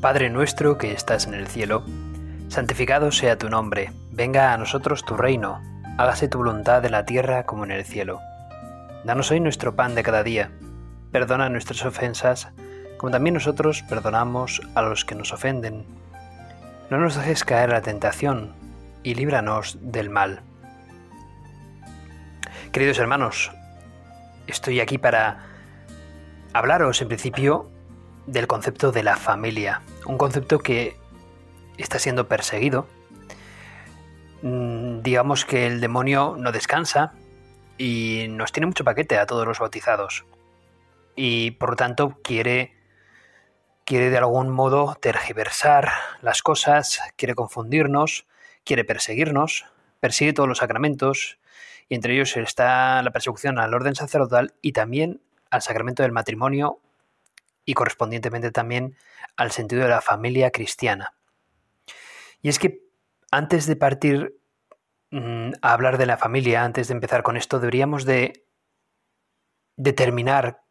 Padre nuestro que estás en el cielo, santificado sea tu nombre, venga a nosotros tu reino, hágase tu voluntad en la tierra como en el cielo. Danos hoy nuestro pan de cada día, perdona nuestras ofensas, como también nosotros perdonamos a los que nos ofenden. No nos dejes caer la tentación, y líbranos del mal. Queridos hermanos, estoy aquí para hablaros en principio del concepto de la familia, un concepto que está siendo perseguido. Mm, digamos que el demonio no descansa y nos tiene mucho paquete a todos los bautizados. Y por lo tanto quiere, quiere de algún modo tergiversar las cosas, quiere confundirnos, quiere perseguirnos, persigue todos los sacramentos, y entre ellos está la persecución al orden sacerdotal y también al sacramento del matrimonio y correspondientemente también al sentido de la familia cristiana. Y es que antes de partir mm, a hablar de la familia, antes de empezar con esto, deberíamos de determinar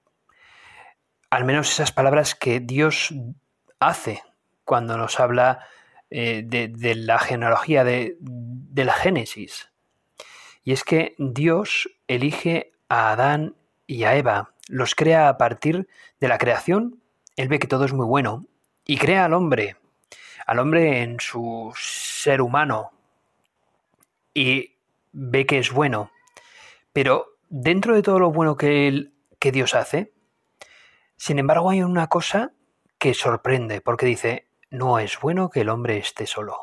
al menos esas palabras que Dios hace cuando nos habla eh, de, la genealogía, de, del Génesis. Y es que Dios elige a Adán y a Eva los crea a partir de la creación, él ve que todo es muy bueno y crea al hombre, al hombre en su ser humano y ve que es bueno. Pero dentro de todo lo bueno que, él, que Dios hace, sin embargo hay una cosa que sorprende, porque dice, no es bueno que el hombre esté solo.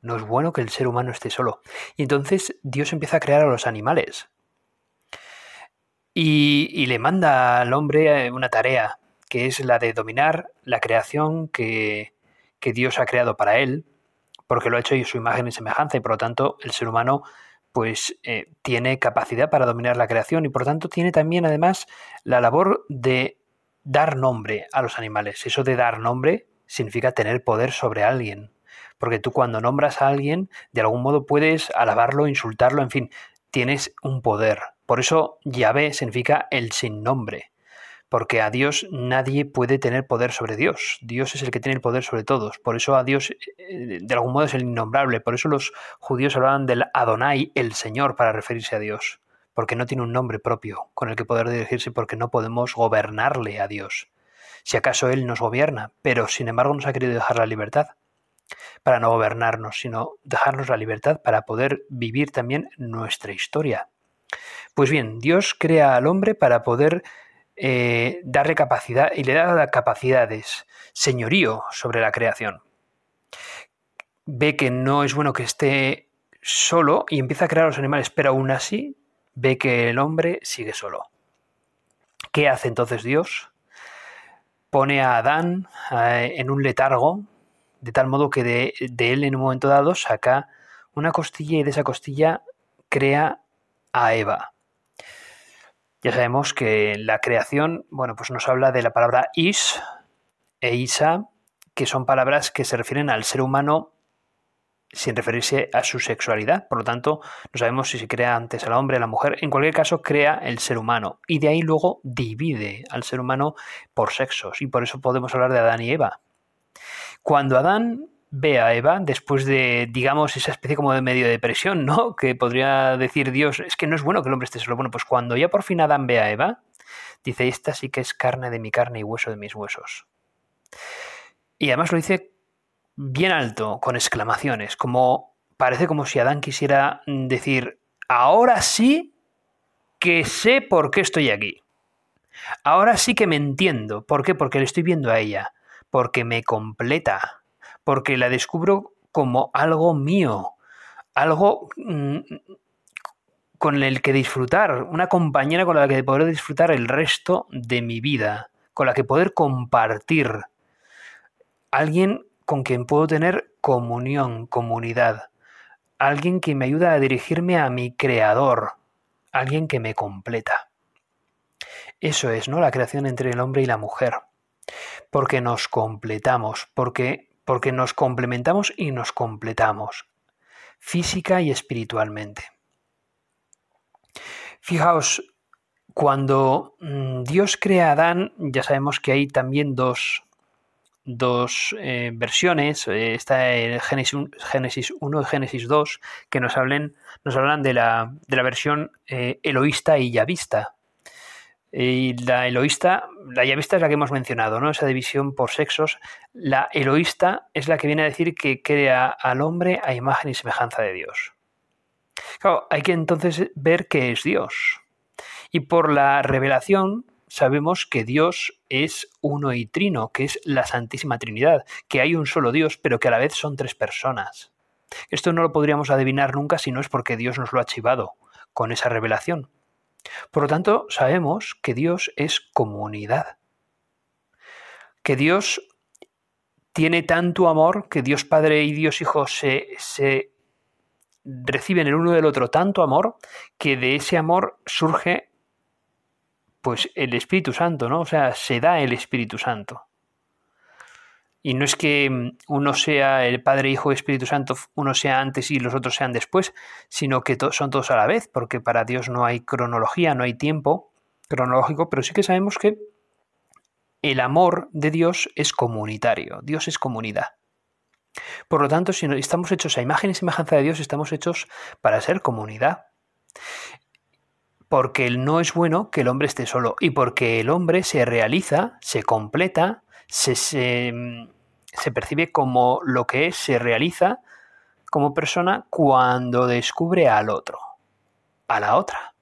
No es bueno que el ser humano esté solo. Y entonces Dios empieza a crear a los animales. Y, le manda al hombre eh, una tarea, que es la de dominar la creación que, Dios ha creado para él, porque lo ha hecho en su imagen y semejanza, y por lo tanto el ser humano pues eh, tiene capacidad para dominar la creación y por tanto tiene también además la labor de dar nombre a los animales. Eso de dar nombre significa tener poder sobre alguien, porque tú cuando nombras a alguien de algún modo puedes alabarlo, insultarlo, en fin, tienes un poder. Por eso Yahvé significa el sin nombre, porque a Dios nadie puede tener poder sobre Dios. Dios es el que tiene el poder sobre todos. Por eso a Dios eh, de algún modo es el innombrable. Por eso los judíos hablaban del Adonai, el Señor, para referirse a Dios, porque no tiene un nombre propio con el que poder dirigirse, porque no podemos gobernarle a Dios. Si acaso Él nos gobierna, pero sin embargo nos ha querido dejar la libertad para no gobernarnos, sino dejarnos la libertad para poder vivir también nuestra historia. Pues bien, Dios crea al hombre para poder eh, darle capacidad y le da capacidades, señorío sobre la creación. Ve que no es bueno que esté solo y empieza a crear los animales, pero aún así ve que el hombre sigue solo. ¿Qué hace entonces Dios? Pone a Adán eh, en un letargo, de tal modo que de él en un momento dado saca una costilla y de esa costilla crea a Eva. Ya sabemos que la creación, bueno, pues nos habla de la palabra is e isa, que son palabras que se refieren al ser humano sin referirse a su sexualidad. Por lo tanto, no sabemos si se crea antes al hombre, a la mujer. En cualquier caso, crea el ser humano. Y de ahí luego divide al ser humano por sexos. Y por eso podemos hablar de Adán y Eva. Cuando Adán ve a Eva después de, digamos, esa especie como de medio depresión, ¿no? Que podría decir Dios, es que no es bueno que el hombre esté solo. Bueno, pues cuando ya por fin Adán ve a Eva, dice, esta sí que es carne de mi carne y hueso de mis huesos. Y además lo dice bien alto, con exclamaciones, como parece como si Adán quisiera decir, ahora sí que sé por qué estoy aquí. Ahora sí que me entiendo. ¿Por qué? Porque le estoy viendo a ella. Porque me completa porque la descubro como algo mío, algo mm, con el que disfrutar, una compañera con la que poder disfrutar el resto de mi vida, con la que poder compartir, alguien con quien puedo tener comunión, comunidad, alguien que me ayuda a dirigirme a mi creador, alguien que me completa. Eso es, ¿no? La creación entre el hombre y la mujer. Porque nos completamos, porque porque nos complementamos y nos completamos, física y espiritualmente. Fijaos, cuando mm, Dios crea a Adán, ya sabemos que hay también dos, dos eh, versiones, eh, está el Génesis, Génesis 1 y Génesis 2, que nos, hablen, nos hablan de la, de la versión eh, eloísta y yavista. Y la eloísta, la yavista es la que hemos mencionado, ¿no? Esa división por sexos. La eloísta es la que viene a decir que crea al hombre a imagen y semejanza de Dios. Claro, hay que entonces ver qué es Dios. Y por la revelación sabemos que Dios es uno y trino, que es la Santísima Trinidad, que hay un solo Dios, pero que a la vez son tres personas. Esto no lo podríamos adivinar nunca si no es porque Dios nos lo ha chivado con esa revelación. Por lo tanto, sabemos que Dios es comunidad. Que Dios tiene tanto amor, que Dios Padre y Dios Hijo se, se reciben el uno del otro tanto amor, que de ese amor surge pues el Espíritu Santo, ¿no? O sea, se da el Espíritu Santo. Y no es que mm, uno sea el Padre, Hijo y Espíritu Santo, uno sea antes y los otros sean después, sino que son todos a la vez, porque para Dios no hay cronología, no hay tiempo cronológico, pero sí que sabemos que el amor de Dios es comunitario, Dios es comunidad. Por lo tanto, si estamos hechos a imagen y semejanza de Dios, estamos hechos para ser comunidad porque no es bueno que el hombre esté solo y porque el hombre se realiza, se completa, se, se, percibe como lo que se realiza como persona cuando descubre al otro, a la otra.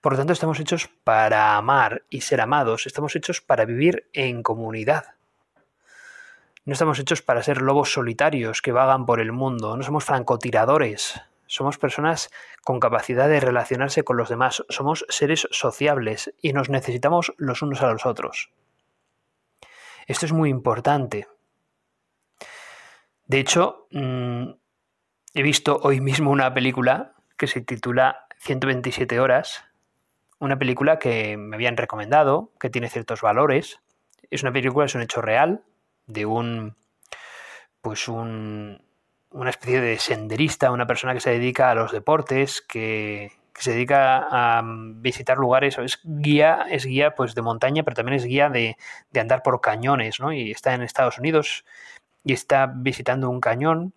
Por lo tanto, estamos hechos para amar y ser amados, estamos hechos para vivir en comunidad. No estamos hechos para ser lobos solitarios que vagan por el mundo, no somos francotiradores, somos personas con capacidad de relacionarse con los demás, somos seres sociables y nos necesitamos los unos a los otros. Esto es muy importante. De hecho, mm, he visto hoy mismo una película que se titula 127 horas, una película que me habían recomendado, que tiene ciertos valores. Es una película, es un hecho real de un pues un una especie de senderista, una persona que se dedica a los deportes, que, se dedica a visitar lugares, es guía, es guía pues de montaña, pero también es guía de, andar por cañones, ¿no? Y está en Estados Unidos y está visitando un cañón.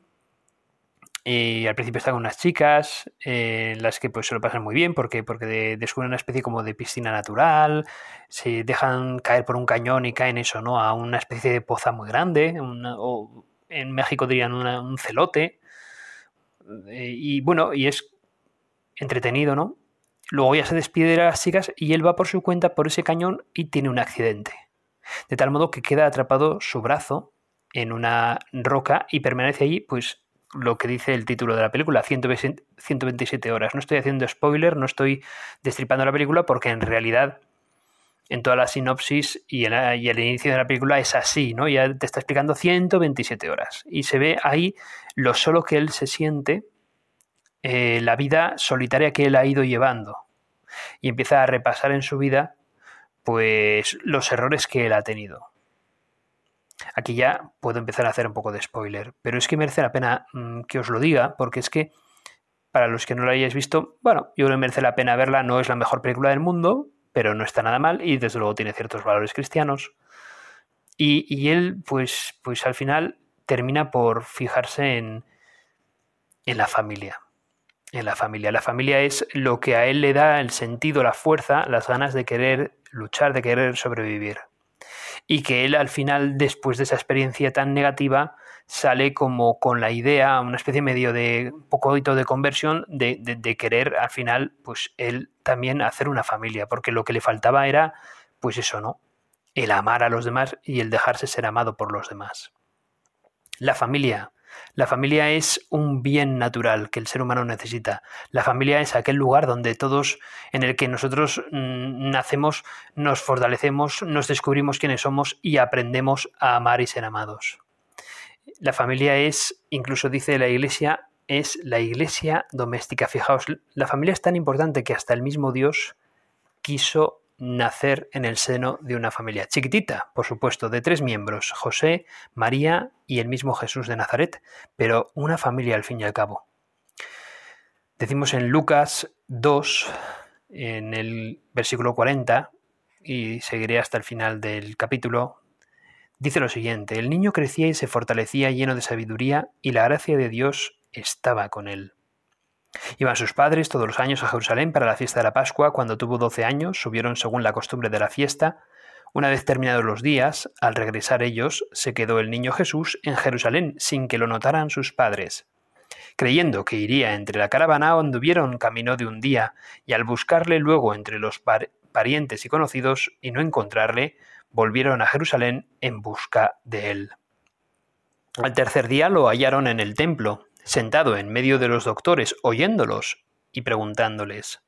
Y al principio está con unas chicas, eh, las que pues se lo pasan muy bien porque, porque descubren una especie como de piscina natural, se dejan caer por un cañón y caen eso, ¿no? A una especie de poza muy grande, en México dirían un celote. Eh, y bueno, y es entretenido, ¿no? Luego ya se despide de las chicas y él va por su cuenta por ese cañón y tiene un accidente. De tal modo que queda atrapado su brazo en una roca y permanece allí, pues lo que dice el título de la película, 127 horas. No estoy haciendo spoiler, no estoy destripando la película porque en realidad en toda la sinopsis y, en el inicio de la película es así, ¿no? Ya te está explicando 127 horas. Y se ve ahí lo solo que él se siente, eh, la vida solitaria que él ha ido llevando. Y empieza a repasar en su vida, pues, los errores que él ha tenido. Aquí ya puedo empezar a hacer un poco de spoiler, pero es que merece la pena mm, que os lo diga, porque es que para los que no lo hayáis visto, bueno, yo creo que merece la pena verla, no es la mejor película del mundo, pero no está nada mal y desde luego tiene ciertos valores cristianos. Y, él, pues, pues al final termina por fijarse en, en la familia. En la familia. La familia es lo que a él le da el sentido, la fuerza, las ganas de querer luchar, de querer sobrevivir. Y que él al final, después de esa experiencia tan negativa, sale como con la idea, una especie medio de un poco de conversión, de, de, querer al final, pues él también hacer una familia, porque lo que le faltaba era, pues eso, ¿no? El amar a los demás y el dejarse ser amado por los demás. La familia. La familia es un bien natural que el ser humano necesita. La familia es aquel lugar donde todos, en el que nosotros mm, nacemos, nos fortalecemos, nos descubrimos quiénes somos y aprendemos a amar y ser amados. La familia es, incluso dice la iglesia, es la iglesia doméstica. Fijaos, la familia es tan importante que hasta el mismo Dios quiso nacer en el seno de una familia chiquitita, por supuesto, de tres miembros, José, María y el mismo Jesús de Nazaret, pero una familia al fin y al cabo. Decimos en Lucas 2, en el versículo 40, y seguiré hasta el final del capítulo, dice lo siguiente, el niño crecía y se fortalecía lleno de sabiduría y la gracia de Dios estaba con él. Iban sus padres todos los años a Jerusalén para la fiesta de la Pascua. Cuando tuvo doce años, subieron según la costumbre de la fiesta. Una vez terminados los días, al regresar ellos, se quedó el niño Jesús en Jerusalén sin que lo notaran sus padres. Creyendo que iría entre la caravana, anduvieron camino de un día, y al buscarle luego entre los parientes y conocidos y no encontrarle, volvieron a Jerusalén en busca de él. Al tercer día lo hallaron en el templo, sentado en medio de los doctores, oyéndolos y preguntándoles.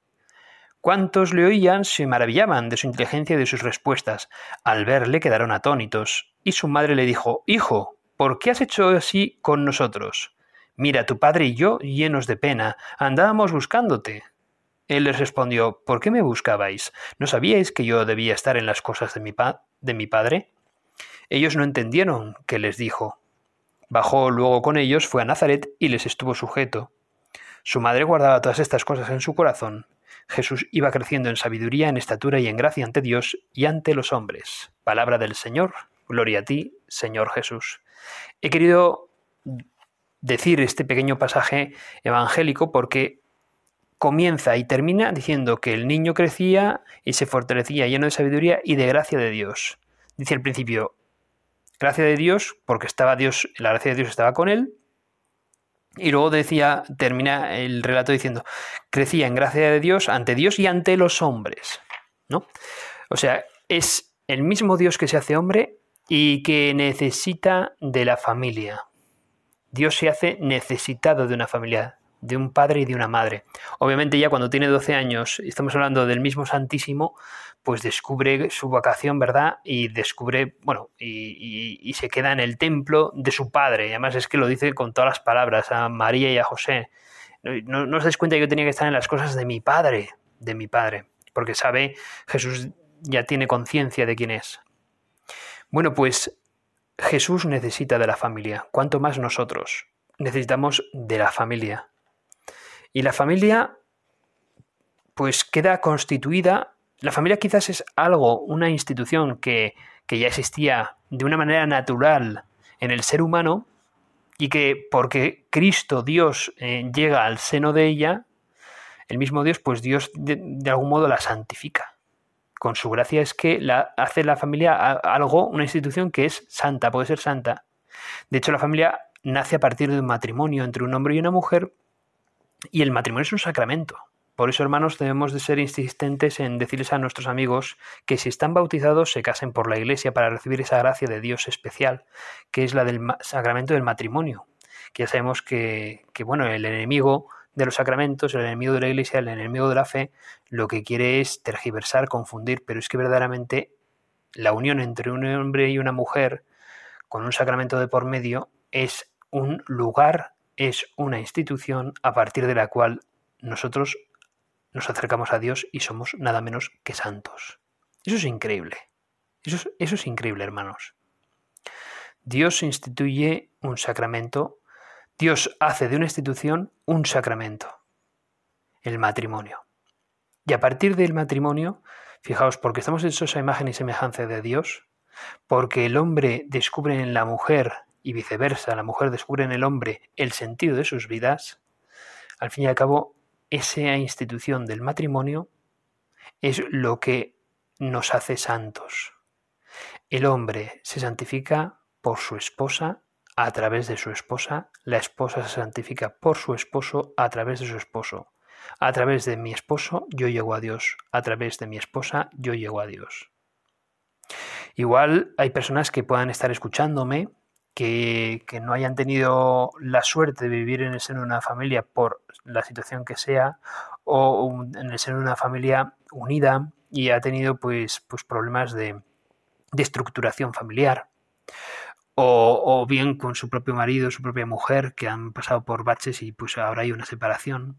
Cuantos le oían se maravillaban de su inteligencia y de sus respuestas. Al verle quedaron atónitos, y su madre le dijo Hijo, ¿por qué has hecho así con nosotros? Mira, tu padre y yo, llenos de pena, andábamos buscándote. Él les respondió ¿Por qué me buscabais? ¿No sabíais que yo debía estar en las cosas de mi, de mi padre? Ellos no entendieron qué les dijo. Bajó luego con ellos, fue a Nazaret y les estuvo sujeto. Su madre guardaba todas estas cosas en su corazón. Jesús iba creciendo en sabiduría, en estatura y en gracia ante Dios y ante los hombres. Palabra del Señor. Gloria a ti, Señor Jesús. He querido decir este pequeño pasaje evangélico porque comienza y termina diciendo que el niño crecía y se fortalecía lleno de sabiduría y de gracia de Dios. Dice al principio, gracia de Dios, porque estaba Dios, la gracia de Dios estaba con él. Y luego decía, termina el relato diciendo, crecía en gracia de Dios ante Dios y ante los hombres. ¿No? O sea, es el mismo Dios que se hace hombre y que necesita de la familia. Dios se hace necesitado de una familia, de un padre y de una madre. Obviamente ya cuando tiene 12 años, estamos hablando del mismo Santísimo, pues descubre su vocación, ¿verdad? Y descubre, bueno, y, se queda en el templo de su padre. Y además es que lo dice con todas las palabras a María y a José. No, no os dais cuenta que yo tenía que estar en las cosas de mi padre, de mi padre, porque sabe, Jesús ya tiene conciencia de quién es. Bueno, pues Jesús necesita de la familia, cuanto más nosotros necesitamos de la familia. Y la familia, pues queda constituida, la familia quizás es algo, una institución que, ya existía de una manera natural en el ser humano y que porque Cristo, Dios, eh, llega al seno de ella, el mismo Dios, pues Dios de, de, algún modo la santifica. Con su gracia es que la, hace la familia algo, una institución que es santa, puede ser santa. De hecho, la familia nace a partir de un matrimonio entre un hombre y una mujer y el matrimonio es un sacramento. Por eso, hermanos, debemos de ser insistentes en decirles a nuestros amigos que si están bautizados se casen por la iglesia para recibir esa gracia de Dios especial, que es la del sacramento del matrimonio. Que ya sabemos que, que, bueno, el enemigo de los sacramentos, el enemigo de la iglesia, el enemigo de la fe, lo que quiere es tergiversar, confundir, pero es que verdaderamente la unión entre un hombre y una mujer con un sacramento de por medio es un lugar es una institución a partir de la cual nosotros nos acercamos a Dios y somos nada menos que santos. Eso es increíble. Eso es, eso es increíble, hermanos. Dios instituye un sacramento, Dios hace de una institución un sacramento, el matrimonio. Y a partir del matrimonio, fijaos, porque estamos hechos a imagen y semejanza de Dios, porque el hombre descubre en la mujer y viceversa, la mujer descubre en el hombre el sentido de sus vidas, al fin y al cabo, esa institución del matrimonio es lo que nos hace santos. El hombre se santifica por su esposa a través de su esposa, la esposa se santifica por su esposo a través de su esposo. A través de mi esposo yo llego a Dios, a través de mi esposa yo llego a Dios. Igual hay personas que puedan estar escuchándome que, no hayan tenido la suerte de vivir en el seno de una familia por la situación que sea, o en el seno de una familia unida y ha tenido pues, pues problemas de, de estructuración familiar. O, o, bien con su propio marido, su propia mujer, que han pasado por baches y pues ahora hay una separación.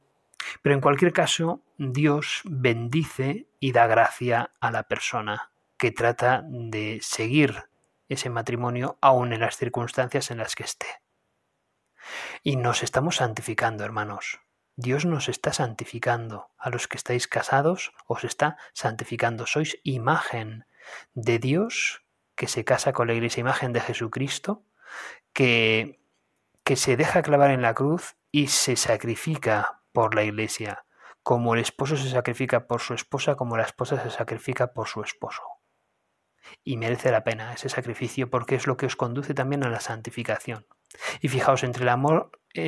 Pero en cualquier caso, Dios bendice y da gracia a la persona que trata de seguir ese matrimonio aún en las circunstancias en las que esté. Y nos estamos santificando, hermanos. Dios nos está santificando. A los que estáis casados os está santificando. Sois imagen de Dios que se casa con la iglesia imagen de Jesucristo, que, que se deja clavar en la cruz y se sacrifica por la iglesia, como el esposo se sacrifica por su esposa, como la esposa se sacrifica por su esposo. Y merece la pena ese sacrificio porque es lo que os conduce también a la santificación. Y fijaos, entre el amor, eh,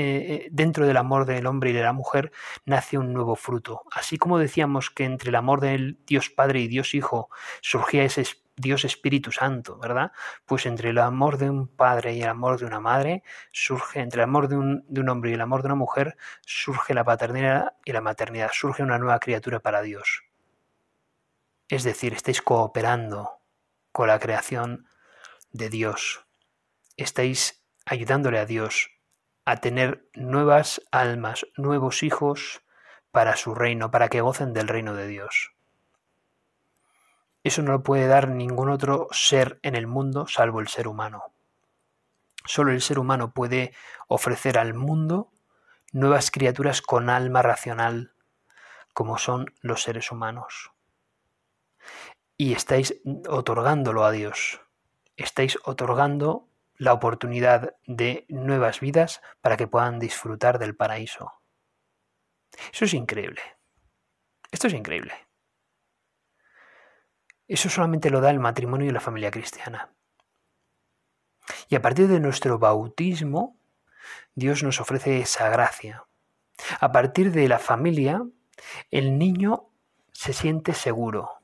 eh, dentro del amor del hombre y de la mujer nace un nuevo fruto. Así como decíamos que entre el amor del Dios Padre y Dios Hijo surgía ese Dios Espíritu Santo, ¿verdad? Pues entre el amor de un padre y el amor de una madre surge, entre el amor de un, de un hombre y el amor de una mujer, surge la paternidad y la maternidad, surge una nueva criatura para Dios. Es decir, estáis cooperando con la creación de Dios. Estáis ayudándole a Dios a tener nuevas almas, nuevos hijos para su reino, para que gocen del reino de Dios. Eso no lo puede dar ningún otro ser en el mundo salvo el ser humano. Solo el ser humano puede ofrecer al mundo nuevas criaturas con alma racional, como son los seres humanos. Y estáis otorgándolo a Dios. Estáis otorgando la oportunidad de nuevas vidas para que puedan disfrutar del paraíso. Eso es increíble. Esto es increíble. Eso solamente lo da el matrimonio y la familia cristiana. Y a partir de nuestro bautismo, Dios nos ofrece esa gracia. A partir de la familia, el niño se siente seguro,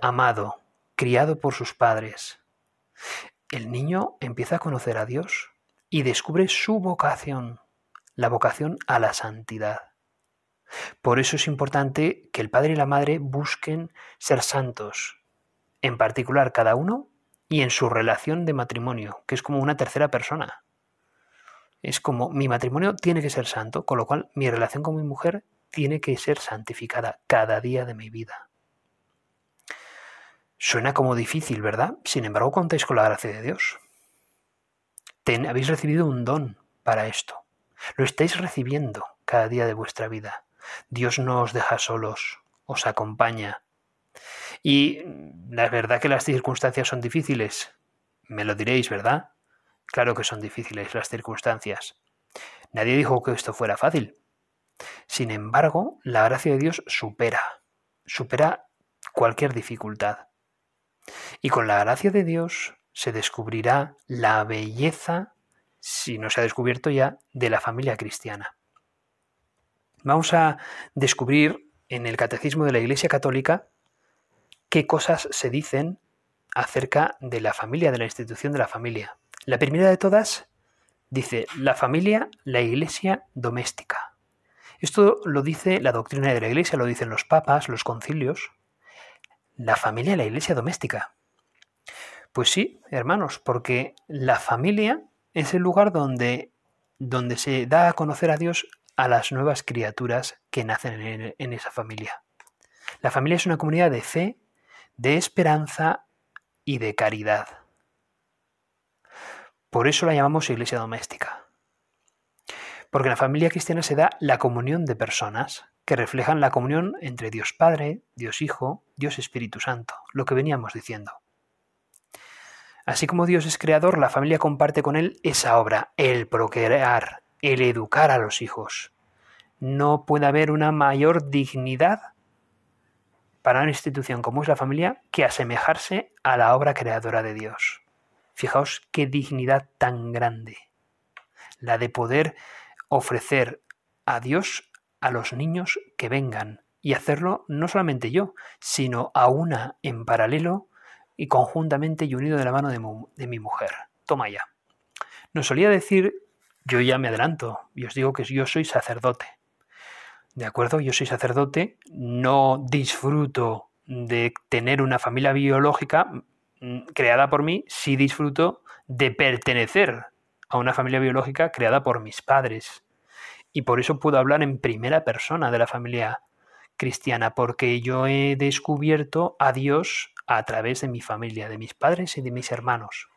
amado, criado por sus padres el niño empieza a conocer a Dios y descubre su vocación, la vocación a la santidad. Por eso es importante que el padre y la madre busquen ser santos, en particular cada uno y en su relación de matrimonio, que es como una tercera persona. Es como mi matrimonio tiene que ser santo, con lo cual mi relación con mi mujer tiene que ser santificada cada día de mi vida. Suena como difícil, ¿verdad? Sin embargo, contáis con la gracia de Dios. habéis recibido un don para esto. Lo estáis recibiendo cada día de vuestra vida. Dios no os deja solos, os acompaña. Y la verdad que las circunstancias son difíciles. Me lo diréis, ¿verdad? Claro que son difíciles las circunstancias. Nadie dijo que esto fuera fácil. Sin embargo, la gracia de Dios supera, supera cualquier dificultad. Y con la gracia de Dios se descubrirá la belleza, si no se ha descubierto ya, de la familia cristiana. Vamos a descubrir en el Catecismo de la Iglesia Católica qué cosas se dicen acerca de la familia, de la institución de la familia. La primera de todas dice la familia, la iglesia doméstica. Esto lo dice la doctrina de la iglesia, lo dicen los papas, los concilios la familia la iglesia doméstica. Pues sí, hermanos, porque la familia es el lugar donde, donde se da a conocer a Dios a las nuevas criaturas que nacen en, en esa familia. La familia es una comunidad de fe, de esperanza y de caridad. Por eso la llamamos iglesia doméstica. Porque en la familia cristiana se da la comunión de personas que reflejan la comunión entre Dios Padre, Dios Hijo, Dios Espíritu Santo, lo que veníamos diciendo. Así como Dios es creador, la familia comparte con Él esa obra, el procrear, el educar a los hijos. No puede haber una mayor dignidad para una institución como es la familia que asemejarse a la obra creadora de Dios. Fijaos qué dignidad tan grande, la de poder ofrecer a Dios a los niños que vengan y hacerlo no solamente yo, sino a una en paralelo y conjuntamente y unido de la mano de, mi mujer. Toma ya. Nos solía decir, yo ya me adelanto, y os digo que yo soy sacerdote. ¿De acuerdo? Yo soy sacerdote, no disfruto de tener una familia biológica mm, creada por mí, sí disfruto de pertenecer a una familia biológica creada por mis padres, y por eso puedo hablar en primera persona de la familia cristiana, porque yo he descubierto a Dios a través de mi familia, de mis padres y de mis hermanos.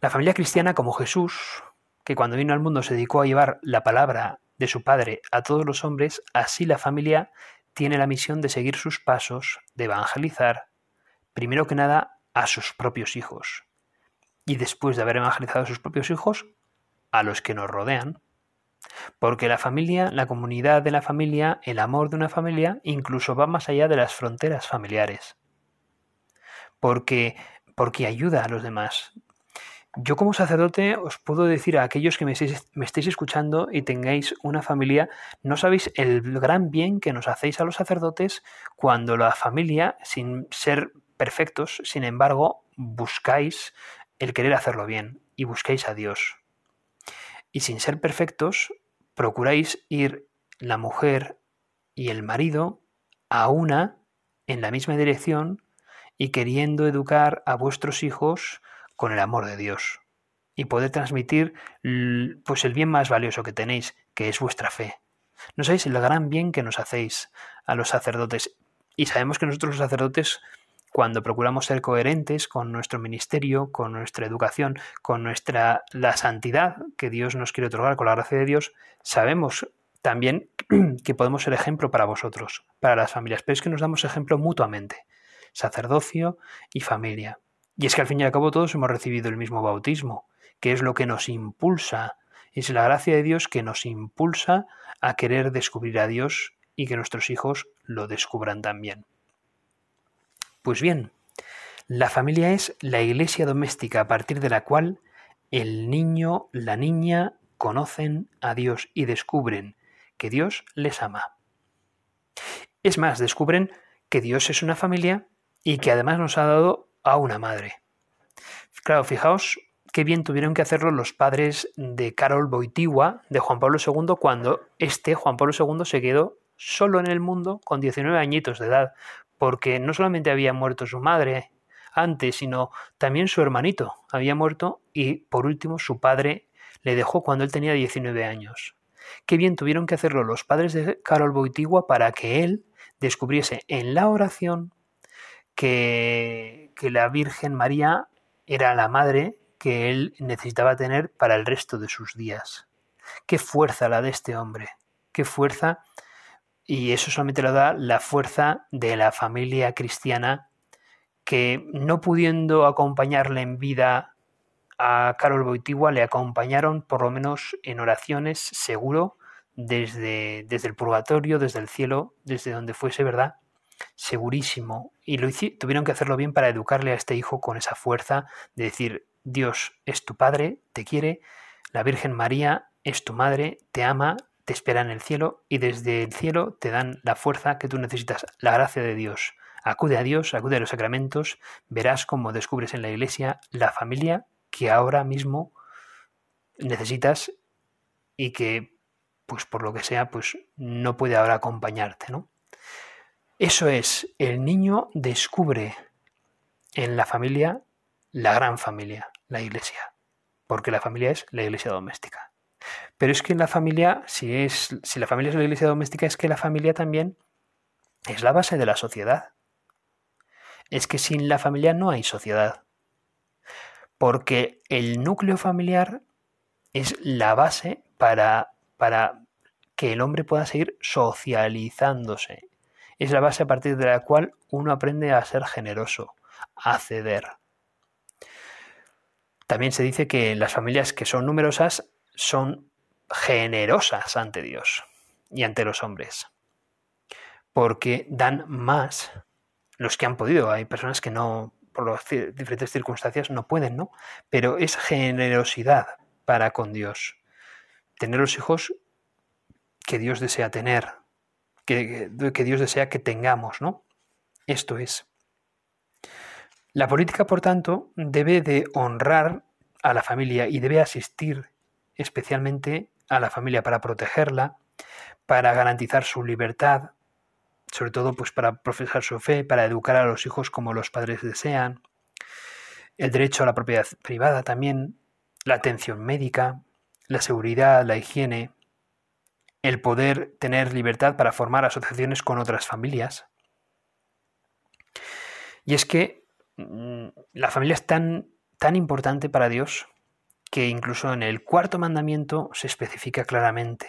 La familia cristiana como Jesús, que cuando vino al mundo se dedicó a llevar la palabra de su Padre a todos los hombres, así la familia tiene la misión de seguir sus pasos, de evangelizar, primero que nada a sus propios hijos. Y después de haber evangelizado a sus propios hijos, a los que nos rodean. Porque la familia, la comunidad de la familia, el amor de una familia, incluso va más allá de las fronteras familiares. Porque, porque ayuda a los demás. Yo como sacerdote os puedo decir a aquellos que me estéis, escuchando y tengáis una familia, no sabéis el gran bien que nos hacéis a los sacerdotes cuando la familia, sin ser perfectos, sin embargo, buscáis el querer hacerlo bien y buscáis a Dios. Y sin ser perfectos, procuráis ir la mujer y el marido a una en la misma dirección y queriendo educar a vuestros hijos con el amor de Dios y poder transmitir pues el bien más valioso que tenéis, que es vuestra fe. No sabéis el gran bien que nos hacéis a los sacerdotes y sabemos que nosotros los sacerdotes cuando procuramos ser coherentes con nuestro ministerio, con nuestra educación, con nuestra la santidad que Dios nos quiere otorgar con la gracia de Dios, sabemos también que podemos ser ejemplo para vosotros, para las familias, pero es que nos damos ejemplo mutuamente, sacerdocio y familia. Y es que al fin y al cabo todos hemos recibido el mismo bautismo, que es lo que nos impulsa, es la gracia de Dios que nos impulsa a querer descubrir a Dios y que nuestros hijos lo descubran también. Pues bien, la familia es la iglesia doméstica a partir de la cual el niño, la niña conocen a Dios y descubren que Dios les ama. Es más, descubren que Dios es una familia y que además nos ha dado a una madre. Claro, fijaos qué bien tuvieron que hacerlo los padres de Carol Boitigua, de Juan Pablo II, cuando este, Juan Pablo II, se quedó solo en el mundo con 19 añitos de edad, porque no solamente había muerto su madre antes, sino también su hermanito había muerto y por último su padre le dejó cuando él tenía 19 años. Qué bien tuvieron que hacerlo los padres de Carol Boitigua para que él descubriese en la oración que, la Virgen María era la madre que él necesitaba tener para el resto de sus días. Qué fuerza la de este hombre, qué fuerza, y eso solamente lo da la fuerza de la familia cristiana que no pudiendo acompañarle en vida a Carol Boitigua, le acompañaron por lo menos en oraciones, seguro, desde, desde el purgatorio, desde el cielo, desde donde fuese, ¿verdad? segurísimo. Y lo tuvieron que hacerlo bien para educarle a este hijo con esa fuerza de decir, Dios es tu Padre, te quiere, la Virgen María es tu Madre, te ama, te espera en el cielo y desde el cielo te dan la fuerza que tú necesitas, la gracia de Dios. Acude a Dios, acude a los sacramentos, verás cómo descubres en la iglesia la familia que ahora mismo necesitas y que, pues por lo que sea, pues no puede ahora acompañarte, ¿no? Eso es, el niño descubre en la familia la gran familia, la iglesia, porque la familia es la iglesia doméstica. Pero es que en la familia, si, es, si la familia es la iglesia doméstica, es que la familia también es la base de la sociedad. Es que sin la familia no hay sociedad. Porque el núcleo familiar es la base para, para que el hombre pueda seguir socializándose es la base a partir de la cual uno aprende a ser generoso, a ceder. También se dice que las familias que son numerosas son generosas ante Dios y ante los hombres, porque dan más los que han podido. Hay personas que no, por las diferentes circunstancias, no pueden, ¿no? Pero es generosidad para con Dios. Tener los hijos que Dios desea tener, que, Dios desea que tengamos, ¿no? Esto es. La política, por tanto, debe de honrar a la familia y debe asistir especialmente a la familia para protegerla, para garantizar su libertad, sobre todo pues para profesar su fe, para educar a los hijos como los padres desean, el derecho a la propiedad privada también, la atención médica, la seguridad, la higiene, el poder tener libertad para formar asociaciones con otras familias. Y es que mm, la familia es tan, tan importante para Dios que incluso en el cuarto mandamiento se especifica claramente,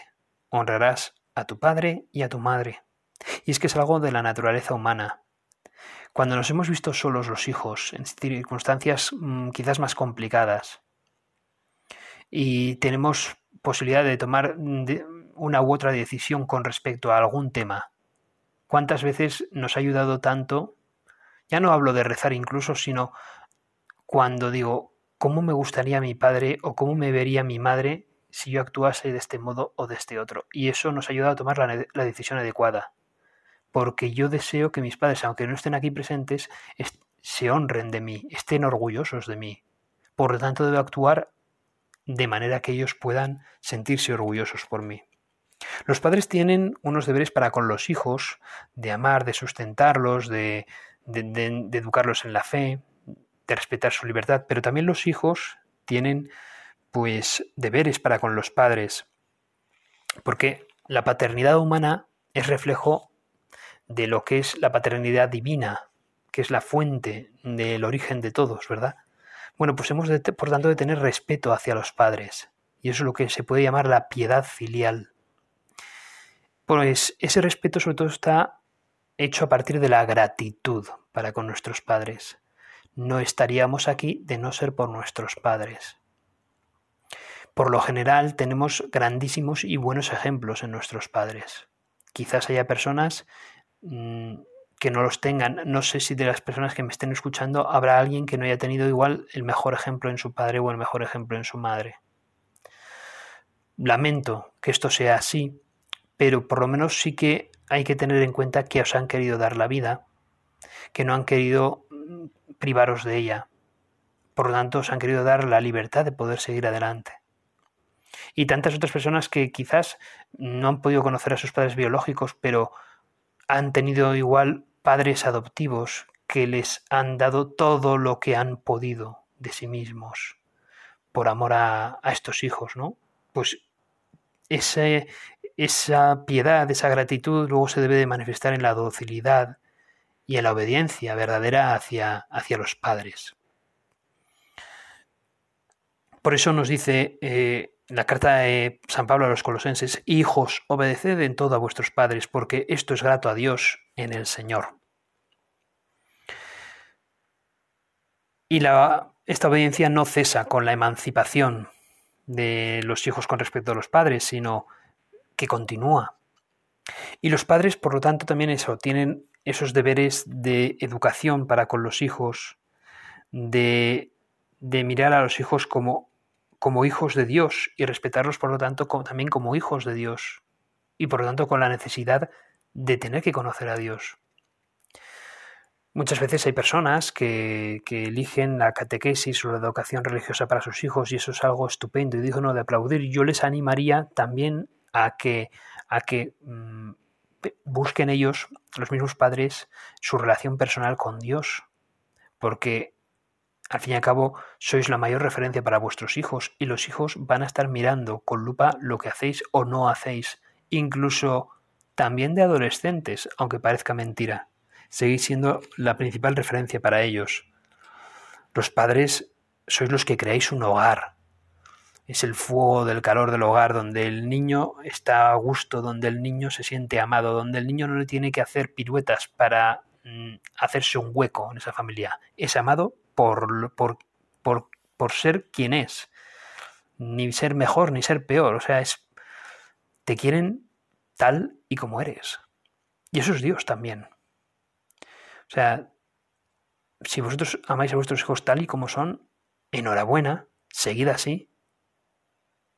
honrarás a tu padre y a tu madre. Y es que es algo de la naturaleza humana. Cuando nos hemos visto solos los hijos, en circunstancias mm, quizás más complicadas, y tenemos posibilidad de tomar una u otra decisión con respecto a algún tema, ¿cuántas veces nos ha ayudado tanto? Ya no hablo de rezar incluso, sino cuando digo, ¿cómo me gustaría mi padre o cómo me vería mi madre si yo actuase de este modo o de este otro? Y eso nos ayuda a tomar la, decisión adecuada porque yo deseo que mis padres, aunque no estén aquí presentes, se honren de mí, estén orgullosos de mí. Por lo tanto, debo actuar de manera que ellos puedan sentirse orgullosos por mí. Los padres tienen unos deberes para con los hijos, de amar, de sustentarlos, de educarlos en la fe, de respetar su libertad, pero también los hijos tienen pues deberes para con los padres, porque la paternidad humana es reflejo de lo que es la paternidad divina, que es la fuente del origen de todos, ¿verdad? Bueno, pues hemos, por tanto, de tener respeto hacia los padres. Y eso es lo que se puede llamar la piedad filial. Pues ese respeto sobre todo está hecho a partir de la gratitud para con nuestros padres. No estaríamos aquí de no ser por nuestros padres. Por lo general tenemos grandísimos y buenos ejemplos en nuestros padres. Quizás haya personas Mm, que no los tengan. No sé si de las personas que me estén escuchando habrá alguien que no haya tenido igual el mejor ejemplo en su padre o el mejor ejemplo en su madre. Lamento que esto sea así, pero por lo menos sí que hay que tener en cuenta que os han querido dar la vida, que no han querido privaros de ella. Por lo tanto, os han querido dar la libertad de poder seguir adelante. Y tantas otras personas que quizás no han podido conocer a sus padres biológicos, pero han tenido igual padres adoptivos que les han dado todo lo que han podido de sí mismos por amor a, estos hijos, ¿no? Pues esa piedad, esa gratitud luego se debe de manifestar en la docilidad y en la obediencia verdadera hacia, hacia los padres. Por eso nos dice eh, la carta de San Pablo a los colosenses, Hijos, obedeced en todo a vuestros padres, porque esto es grato a Dios en el Señor. Y la, esta obediencia no cesa con la emancipación de los hijos con respecto a los padres, sino que continúa. Y los padres, por lo tanto, también eso, tienen esos deberes de educación para con los hijos, de, de mirar a los hijos como como hijos de Dios y respetarlos, por lo tanto, también como hijos de Dios. Y por lo tanto, con la necesidad de tener que conocer a Dios. Muchas veces hay personas que, eligen la catequesis o la educación religiosa para sus hijos y eso es algo estupendo y digno de aplaudir. Yo les animaría también a que, a que mm, busquen ellos, los mismos padres, su relación personal con Dios. Porque al fin y al cabo, sois la mayor referencia para vuestros hijos y los hijos van a estar mirando con lupa lo que hacéis o no hacéis, incluso también de adolescentes, aunque parezca mentira. Seguís siendo la principal referencia para ellos. Los padres sois los que creáis un hogar. Es el fuego del calor del hogar donde el niño está a gusto, donde el niño se siente amado, donde el niño no le tiene que hacer piruetas para mm, hacerse un hueco en esa familia. Es amado por, por, ser quien es. Ni ser mejor, ni ser peor. O sea, es. Te quieren tal y como eres. Y eso es Dios también. O sea, si vosotros amáis a vuestros hijos tal y como son, enhorabuena, seguid así.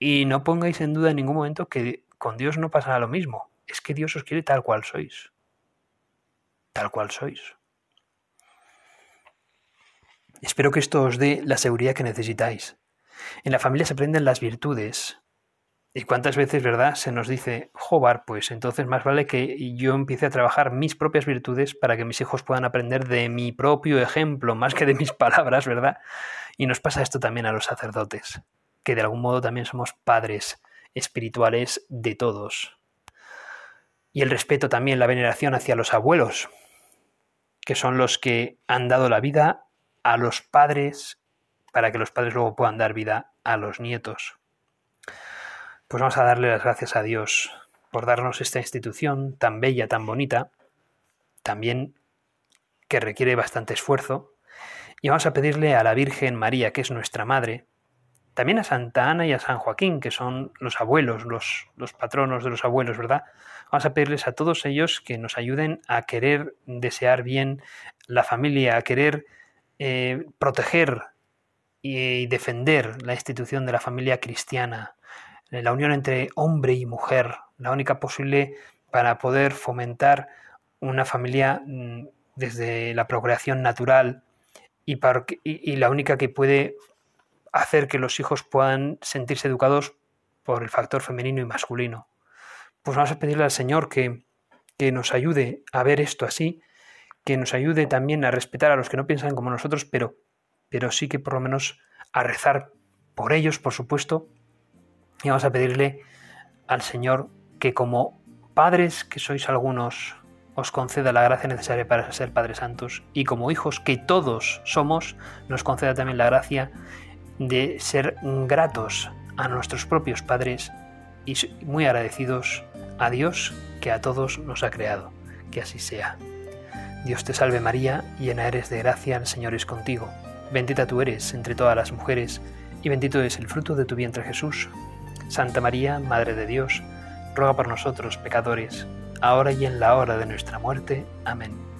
Y no pongáis en duda en ningún momento que con Dios no pasará lo mismo. Es que Dios os quiere tal cual sois. Tal cual sois. Espero que esto os dé la seguridad que necesitáis. En la familia se aprenden las virtudes. ¿Y cuántas veces, verdad, se nos dice, jobar, pues entonces más vale que yo empiece a trabajar mis propias virtudes para que mis hijos puedan aprender de mi propio ejemplo, más que de mis palabras, ¿verdad? Y nos pasa esto también a los sacerdotes, que de algún modo también somos padres espirituales de todos. Y el respeto también, la veneración hacia los abuelos, que son los que han dado la vida a los padres para que los padres luego puedan dar vida a los nietos. Pues vamos a darle las gracias a Dios por darnos esta institución tan bella, tan bonita, también que requiere bastante esfuerzo. Y vamos a pedirle a la Virgen María, que es nuestra Madre, también a Santa Ana y a San Joaquín, que son los abuelos, los, los patronos de los abuelos, ¿verdad? Vamos a pedirles a todos ellos que nos ayuden a querer desear bien la familia, a querer eh, proteger y defender la institución de la familia cristiana, la unión entre hombre y mujer, la única posible para poder fomentar una familia mm, desde la procreación natural y, la única que puede hacer que los hijos puedan sentirse educados por el factor femenino y masculino. Pues vamos a pedirle al Señor que, que nos ayude a ver esto así, que nos ayude también a respetar a los que no piensan como nosotros, pero, pero sí que por lo menos a rezar por ellos, por supuesto, y vamos a pedirle al Señor que como padres que sois algunos os conceda la gracia necesaria para ser Padres Santos y como hijos que todos somos, nos conceda también la gracia de ser gratos a nuestros propios padres y muy agradecidos a Dios que a todos nos ha creado. Que así sea. Dios te salve María, llena eres de gracia, el Señor es contigo. Bendita tú eres entre todas las mujeres, y bendito es el fruto de tu vientre Jesús. Santa María, Madre de Dios, ruega por nosotros pecadores, ahora y en la hora de nuestra muerte. Amén.